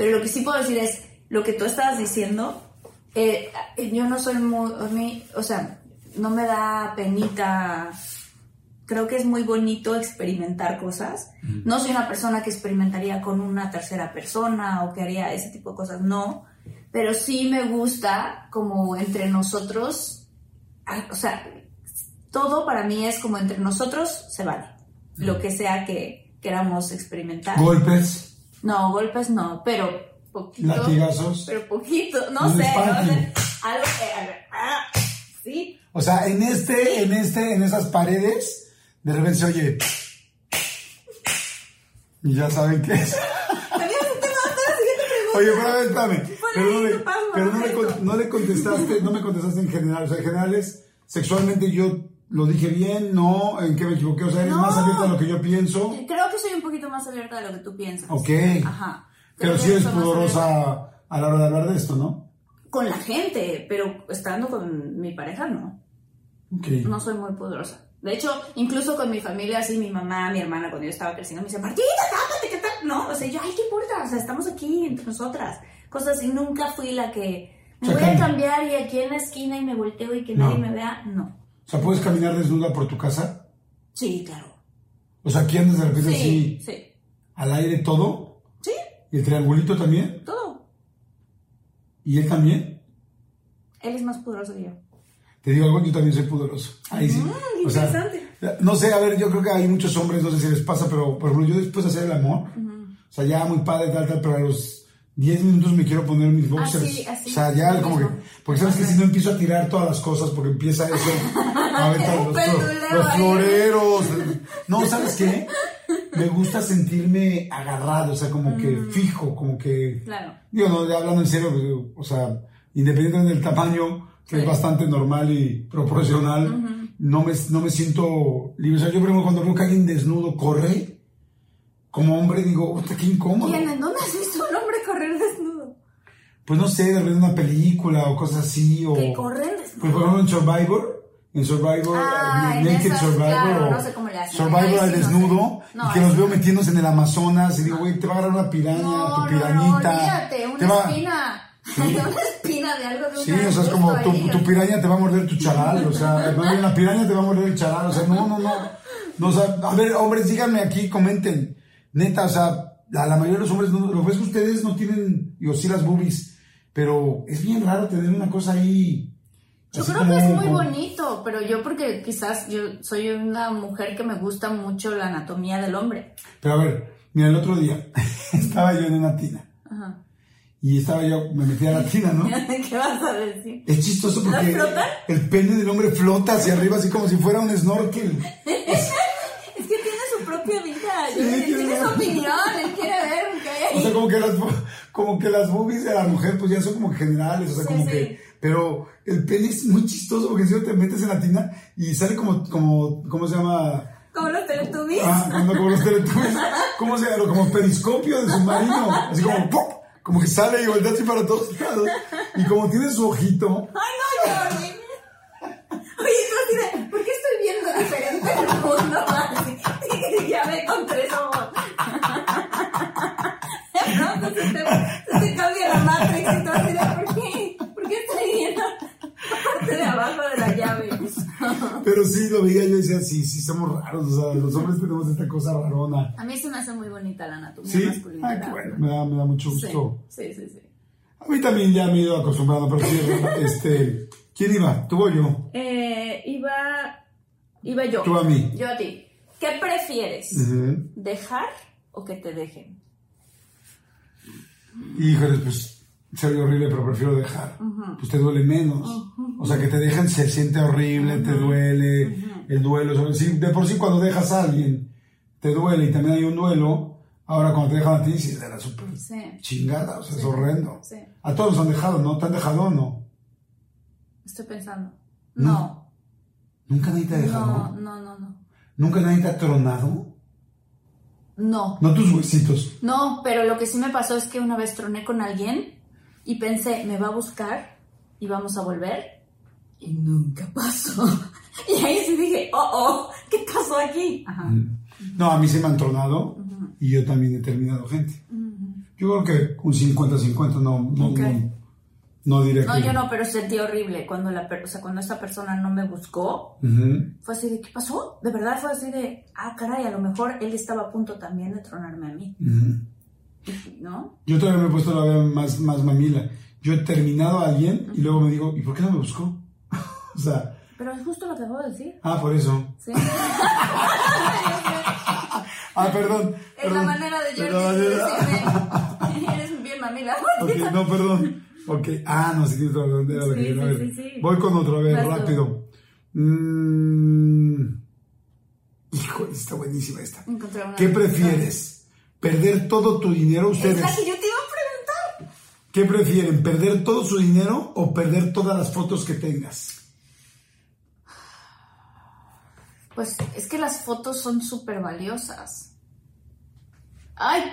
Pero lo que sí puedo decir es, lo que tú estabas diciendo, eh, yo no soy muy, o sea, no me da penita, creo que es muy bonito experimentar cosas. No soy una persona que experimentaría con una tercera persona o que haría ese tipo de cosas, no. Pero sí me gusta como entre nosotros, ah, o sea, todo para mí es como entre nosotros se vale. Lo que sea que queramos experimentar. Golpes, No, golpes no, pero poquito. latigazos. Pero poquito, no sé, no sé. Algo que. ah, sí. O sea, en este, en este, en esas paredes, de repente se oye. Y ya saben qué es. Oye, pero espérame. Pero, no le, pero no, le, no le contestaste, no me contestaste en general. O sea, en general es sexualmente yo lo dije bien, no, en qué me equivoqué. O sea, eres No. más abierta a lo que yo pienso. Creo que soy un poquito más abierta de lo que tú piensas. Ok. Ajá. Pero sí eres pudorosa a la hora de hablar de esto, ¿no? Con la gente, pero estando con mi pareja, no. Ok. No soy muy pudorosa. De hecho, incluso con mi familia, así, mi mamá, mi hermana, cuando yo estaba creciendo, me decían, Martita, tápate, ¿qué tal? No, o sea, yo, ay, ¿qué importa? O sea, estamos aquí entre nosotras. Cosas así, nunca fui la que me voy a cambiar y aquí en la esquina y me volteo y que No. nadie me vea. No. O sea, ¿puedes caminar desnuda por tu casa? Sí, claro. O sea, aquí andas de repente Sí, así sí. al aire todo. Sí, ¿Y el triangulito también? todo. ¿Y él también? Él es más poderoso que yo. Te digo algo, yo también soy pudoroso. Ahí sí. Mm, O sea, interesante. no sé, a ver, yo creo que hay muchos hombres, no sé si les pasa, pero por ejemplo, yo después de hacer el amor, o sea, ya muy padre, tal, tal, pero a los 10 minutos me quiero poner mis boxers. Así, así, o sea, ya como que, porque sabes que si no empiezo a tirar todas las cosas, porque empieza eso, [laughs] a Un los, los ahí. floreros. No, ¿sabes qué? Me gusta sentirme agarrado, o sea, como que Mm. fijo, como que... Claro. Digo, no, ya hablando en serio, pues, o sea, independientemente del tamaño, que Sí. es bastante normal y proporcional, no, me, no me siento libre. O sea, yo, por ejemplo, cuando veo que alguien desnudo corre, como hombre, digo, "Puta, qué incómodo. ¿Quién? ¿En dónde correr desnudo? Pues no sé, de repente una película o cosas así, o... Que corren Pues, por desnudo. ejemplo, en Survivor, en Survivor, Ah, en Naked esas, Survivor, claro, o no sé cómo le hacen. Survivor al sí no sé. desnudo, No, y que los sí veo metiéndose en el Amazonas, y digo, güey, te va a agarrar una piraña, tu no, olvídate, te una va- espina. [laughs] [laughs] una espina de algo de Sí, o sea, es como tu, tu piraña te va a morder tu charal, o sea, [laughs] una piraña te va a morder el charal, o sea, no, no, no. no o sea, a ver, hombres, díganme aquí, comenten. Neta, o sea, la, la mayoría de los hombres, no, lo ves que ustedes no tienen, digo, sí las boobies, pero es bien raro tener una cosa ahí. Yo creo que es muy como- bonito, pero yo porque quizás yo soy una mujer que me gusta mucho la anatomía del hombre. Pero a ver, mira, el otro día [laughs] estaba yo en una tina Ajá. y estaba yo, me metí a la tina, ¿no? [laughs] ¿Qué vas a decir? Es chistoso ¿No porque el pene del hombre flota hacia arriba así como si fuera un snorkel. Es [laughs] propia vida, Sí, tiene su opinión, él quiere ver qué hay. O sea, como que las, como que las boobies de la mujer pues ya son como generales, o sea, Sí, como sí. que... Pero el pene es muy chistoso porque si no te metes en la tina y sale como, como, ¿cómo se llama? Como los teletubbies. Ah, como, como los teletubbies. ¿Cómo se llama? Como periscopio de submarino. Así como, ¡pum! Como que sale y voltea así para todos lados. Y como tiene su ojito, Ay, no, Jordi. Oye, tú así de, ¿por qué estoy viendo diferente el mundo? Pronto se te, te cambia la Matrix y tú así de, ¿por qué? ¿Por qué estoy viendo? parte de abajo de la llave. Pero sí, lo veía yo y decía, sí, sí, somos raros. O sea, los hombres tenemos esta cosa rarona. A mí se me hace muy bonita la anatomía Sí, masculina. ay, qué bueno, me da, me da mucho gusto. Sí, sí, sí. A mí también ya me he ido acostumbrando, pero sí, este, ¿quién iba? ¿Tú o yo? Eh, iba, iba yo. Tú a mí. Yo a ti. ¿Qué prefieres? ¿Dejar o que te dejen? Híjole, pues se oye horrible, pero prefiero dejar. Pues te duele menos. O sea, que te dejan se siente horrible, te duele, el duelo. o sea, de por sí cuando dejas a alguien, te duele y también hay un duelo. Ahora cuando te dejan a ti, sí, era súper Sí. chingada, o sea, es horrendo. Sí. A todos nos han dejado, ¿no? ¿Te han dejado o no? Estoy pensando. No. No. ¿Nunca nadie te ha dejado? No, no, no, no. ¿Nunca nadie te ha tronado? No. No tus huesitos. No, pero lo que sí me pasó es que una vez troné con alguien y pensé, me va a buscar y vamos a volver. Y nunca pasó. [laughs] Y ahí sí dije, oh, oh, ¿qué pasó aquí? Ajá. No, a mí se me han tronado y yo también he terminado gente. Yo creo que un 50-50 no, no, Ok. no, no diré No, que... yo no, pero sentí horrible cuando la o sea, cuando esta persona no me buscó. Fue así de, ¿qué pasó? De verdad fue así de, ah, caray, a lo mejor él estaba a punto también de tronarme a mí. ¿no? Yo todavía me he puesto la vida más, más mamila. Yo he terminado a alguien y luego me digo, ¿y por qué no me buscó? [laughs] o sea, Pero es justo lo que acabo de decir. ah, por eso. ¿sí? [laughs] Ah, perdón. Es la manera de decirme, eres bien mamila. [laughs] Ok, no, perdón. Ok, ah, no, la razón, era lo que Sí, quería sí, ver. sí. Voy con otro, a ver, rápido. Mm. Hijo, está buenísima esta. ¿Qué prefieres? ¿Perder todo tu dinero Es ustedes? la que yo te iba a preguntar. ¿Qué prefieren? ¿Perder todo su dinero o perder todas las fotos que tengas? Pues es que las fotos son súper valiosas. Ay,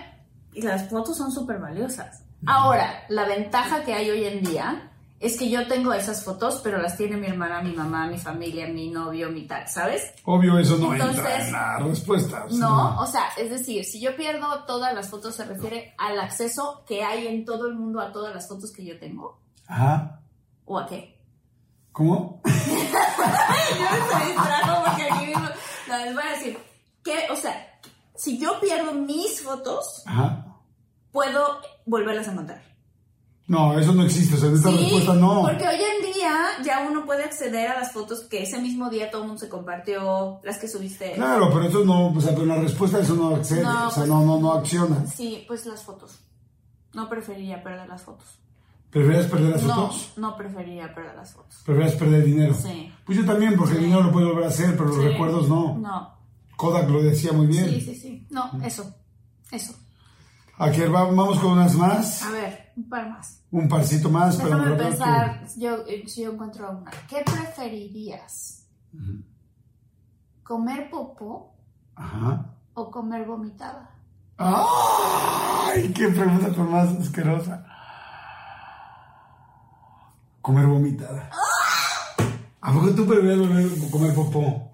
y las fotos son súper valiosas. Ahora, la ventaja que hay hoy en día es que yo tengo esas fotos, pero las tiene mi hermana, mi mamá, mi familia, mi novio, mi tal, ¿sabes? Obvio, eso no Entonces- entra en la respuesta. No, o sea, es decir, si yo pierdo todas las fotos, se refiere al acceso que hay en todo el mundo a todas las fotos que yo tengo. Ajá. ¿O a qué? ¿Cómo? [laughs] Yo me distrajo porque aquí mismo. No, les voy a decir, que, o sea, si yo pierdo mis fotos, Ajá. Puedo volverlas a encontrar. No, eso no existe. O sea, en esta respuesta no. porque hoy en día ya uno puede acceder a las fotos que ese mismo día todo el mundo se compartió, las que subiste. Claro, pero eso no, o sea, pero la respuesta a eso no accede. No, o sea, pues- no, no, no acciona. Sí, pues las fotos. No preferiría perder las fotos. ¿Prefieres perder las No, fotos? no preferiría perder las fotos. ¿Prefieres perder dinero? Sí. Pues yo también, porque el dinero lo puedes volver a hacer, pero los Sí. recuerdos no. No. Kodak lo decía muy bien. Sí, sí, sí. No, eso. Eso. Aquí va- vamos con unas más. A ver, un par más. Un parcito más, pero Déjame creo pensar, yo, eh, si yo encuentro una. ¿Qué preferirías? ¿Comer popó. Ajá. o comer vomitada? ¡Ay! ¡Qué pregunta tan más asquerosa! Comer vomitada. ¿A poco tú prefieres comer popó?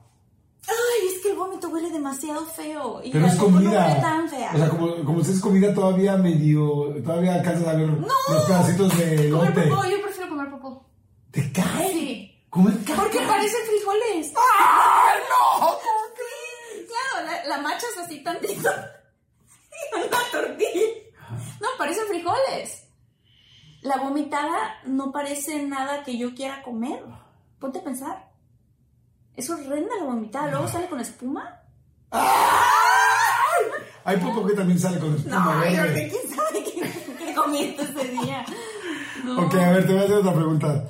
Ay, es que el vómito huele demasiado feo. Y Pero es no comida. tan fea. O sea, como, como si es comida todavía medio. Todavía alcanzas a ver los pedacitos de comer lote. popó, yo prefiero comer popó. ¿Te cae? Sí. ¿Comer caca? Porque parecen frijoles. ¡Ay, no! Claro, la, la machas así tantito. [laughs] Y una tortilla. No, parecen frijoles. La vomitada no parece nada que yo quiera comer. Ponte a pensar. Es horrenda la vomitada. Luego sale con espuma. Hay popó que también sale con espuma No, yo quién sabe qué, qué comiste ese día. No. Ok, a ver, te voy a hacer otra pregunta.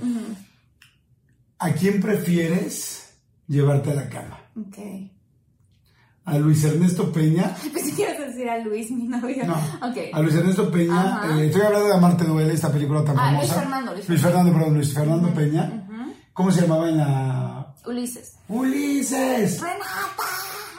¿A quién prefieres llevarte a la cama? Ok. ¿A Luis Ernesto Peña? Que ibas a decir a Luis, mi novio. No. Ok. A Luis Ernesto Peña. Eh, estoy hablando de Amarte Duele, esta película tan Ah, Luis famosa. Fernando, Luis Luis Fernando, perdón, Luis Fernando Peña. ¿Cómo se llamaba en la. Ulises. ¡Ulises! ¡Renata!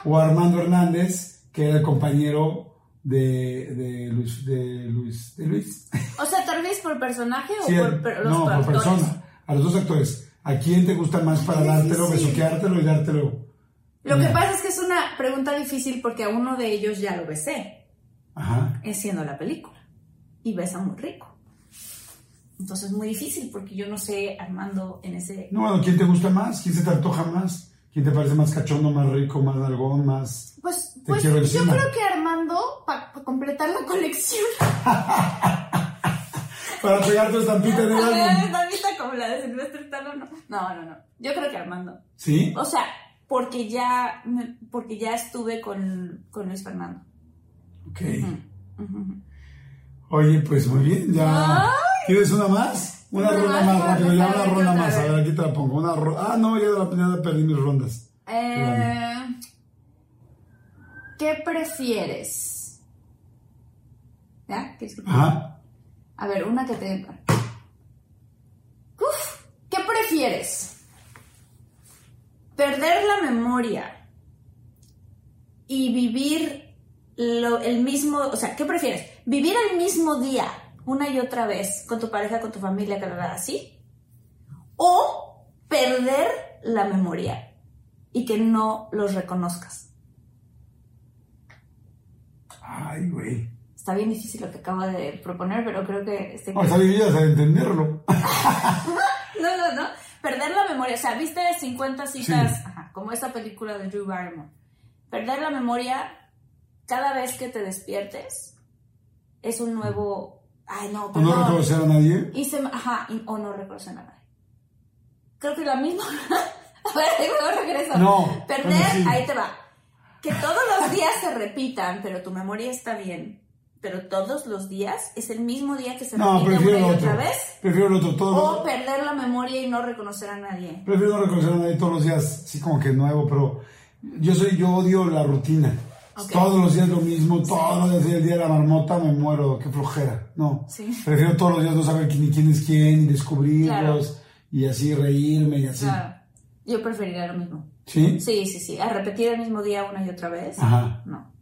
O Armando Hernández, que era el compañero de, de Luis. De Luis. De Luis. [laughs] O sea, tal vez por personaje o Sí, por per- los no, por actores? persona. A los dos actores. ¿A quién te gusta más para dártelo, besuqueártelo y dártelo? Lo que pasa es que es una pregunta difícil porque a uno de ellos ya lo besé, Ajá. es siendo la película. Y besa muy rico. Entonces es muy difícil porque yo no sé Armando en ese... No, bueno, ¿quién te gusta más? ¿Quién se te antoja más? ¿Quién te parece más cachondo, más rico, más algón, más... Pues, pues yo creo que Armando, para completar la colección, [laughs] Para pegar tu estampita el álbum. ¿Has visto como la de Silvestre Stallone? No, no, no. Yo creo que Armando. ¿Sí? O sea, porque ya, me- porque ya estuve con, con Luis Fernando. Ok. Oye, pues muy bien, ya. ¿Quieres una más? Una ronda más rápido, ya una ¿qué ronda más. A ver, aquí te la pongo. Una ro- ah, no, ya, la- ya perdí mis rondas. Eh, ¿Qué prefieres? ¿Ya? ¿Quieres que te- Ajá. A ver, una que te... Uf, ¿Qué prefieres? ¿Perder la memoria y vivir lo- el mismo... O sea, ¿qué prefieres? ¿Vivir el mismo día una y otra vez con tu pareja, con tu familia, que así? ¿O perder la memoria y que no los reconozcas? Ay, güey. Está bien difícil lo que acabo de proponer, pero creo que... Este... Difícil de entenderlo. [laughs] No, no, no. Perder la memoria. O sea, viste 50 citas, ajá, como esta película de Drew Barrymore. Perder la memoria cada vez que te despiertes es un nuevo. Ay, no, ¿O perdón. no reconocer a nadie? Y se- ajá, y- o no reconocer a nadie. Creo que la misma. [laughs] a ver, luego regreso. No, Perder, sí. ahí te va. Que todos los días se repitan, pero tu memoria está bien. Pero todos los días es el mismo día que se No, repite una y otra vez. Prefiero el otro. Todo O perder la memoria y no reconocer a nadie. Prefiero no reconocer a nadie todos los días, así como que nuevo, pero yo soy, yo odio la rutina. Todos los días lo mismo, todos los días el día de la marmota me muero, qué flojera. No. Sí. Prefiero todos los días no saber quién, quién es quién y descubrirlos Claro. y así reírme y así. Claro. Yo preferiría lo mismo. ¿Sí? Sí, sí, sí. A repetir el mismo día una y otra vez. Ajá. No.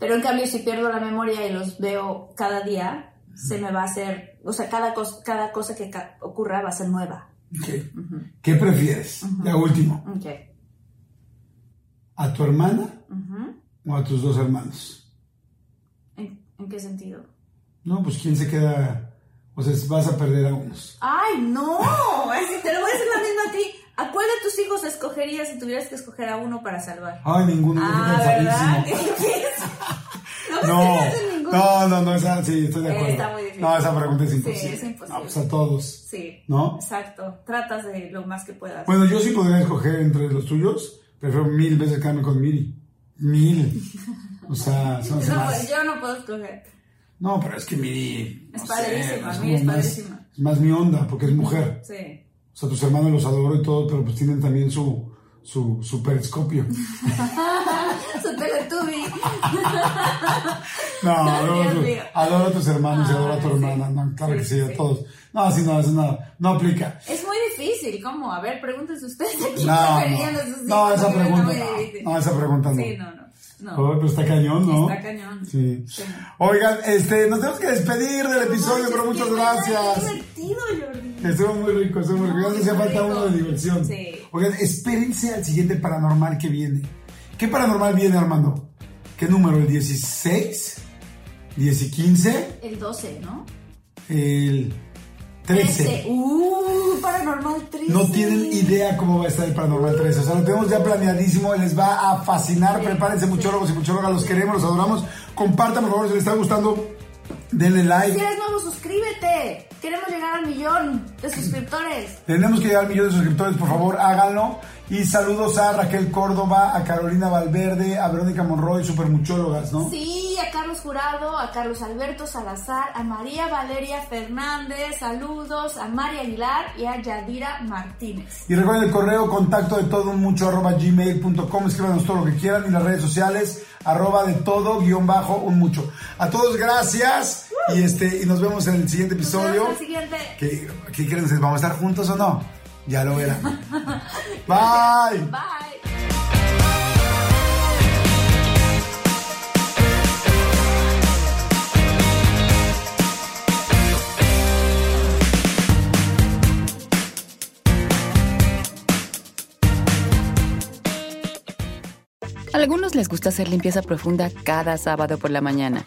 Pero en cambio, si pierdo la memoria y los veo cada día, se me va a hacer. O sea, cada, cos- cada cosa que ca- ocurra va a ser nueva. Ok. ¿Qué prefieres? Ya último. Ok. ¿A tu hermana. O a tus dos hermanos? ¿En, en qué sentido? No, pues quién se queda. O sea, vas a perder a unos. ¡Ay, no! [laughs] Te lo voy a decir la misma a ti. ¿A cuál de tus hijos escogerías si tuvieras que escoger a uno para salvar? Ay, ninguno, Ah, ¿verdad? [laughs] [laughs] No, ninguno. no, no, no, esa, sí, estoy de Eh, acuerdo. está muy difícil. No, esa pregunta es Sí, imposible. es imposible. No, pues a todos. Sí. ¿No? Exacto. Tratas de lo más que puedas. Bueno, yo sí podría escoger entre los tuyos. Prefiero mil veces quedarme con Miri. Mil. O sea, son [laughs] No, más. yo no puedo escoger. No, pero es que Miri. Es no padrísima, sé, Miri es más- padrísima. Es más mi onda, porque es mujer. Sí. O sea, tus hermanos los adoro y todo, pero pues tienen también su, su, su periscopio. [laughs] Su Teletubby. [laughs] No, adoro, adoro a tus hermanos y adoro a tu sí. hermana. No, claro Sí, que sí, a todos. No, sí, no, eso no, no aplica. Es muy difícil, ¿cómo? A ver, pregúntense ustedes aquí No, no, de sus hijos, no, esa pregunta no. No, esa pregunta no. Sí, no, no. no. Oh, pero está cañón, ¿no? Está cañón. Sí. Sí. Oigan, este, nos tenemos que despedir del episodio, pero muchas gracias. Divertido, Jordi. Estuvo muy rico, estuvo muy rico. Hacía falta uno de diversión. Sí. Oigan, espérense al siguiente paranormal que viene. ¿Qué paranormal viene, Armando? ¿Qué número? ¿El 16? ¿10 y 15? El 12, ¿no? El 13. Uh, paranormal 13. No tienen idea cómo va a estar el Paranormal 13. O sea, lo tenemos ya planeadísimo. Les va a fascinar. Prepárense, muchólogos y muchólogas. Los queremos, los adoramos. Compartan, por favor, si les está gustando. Denle Si like. eres nuevo, suscríbete. Queremos llegar al millón de suscriptores. Tenemos que llegar al millón de suscriptores, por favor, háganlo. Y saludos a Raquel Córdoba, a Carolina Valverde, a Verónica Monroy, super muchólogas, ¿no? Sí, a Carlos Jurado, a Carlos Alberto Salazar, a María Valeria Fernández, saludos, a María Aguilar y a Yadira Martínez. Y recuerden el correo contacto de todo un mucho arroba gmail.com. Escríbanos todo lo que quieran y las redes sociales arroba de todo guion bajo un mucho. A todos gracias y este y nos vemos en el siguiente episodio. siguiente. ¿Qué, ¿Qué creen? ¿Vamos a estar juntos o no? Ya lo verán. Bye. [laughs] Bye. A algunos les gusta hacer limpieza profunda cada sábado por la mañana.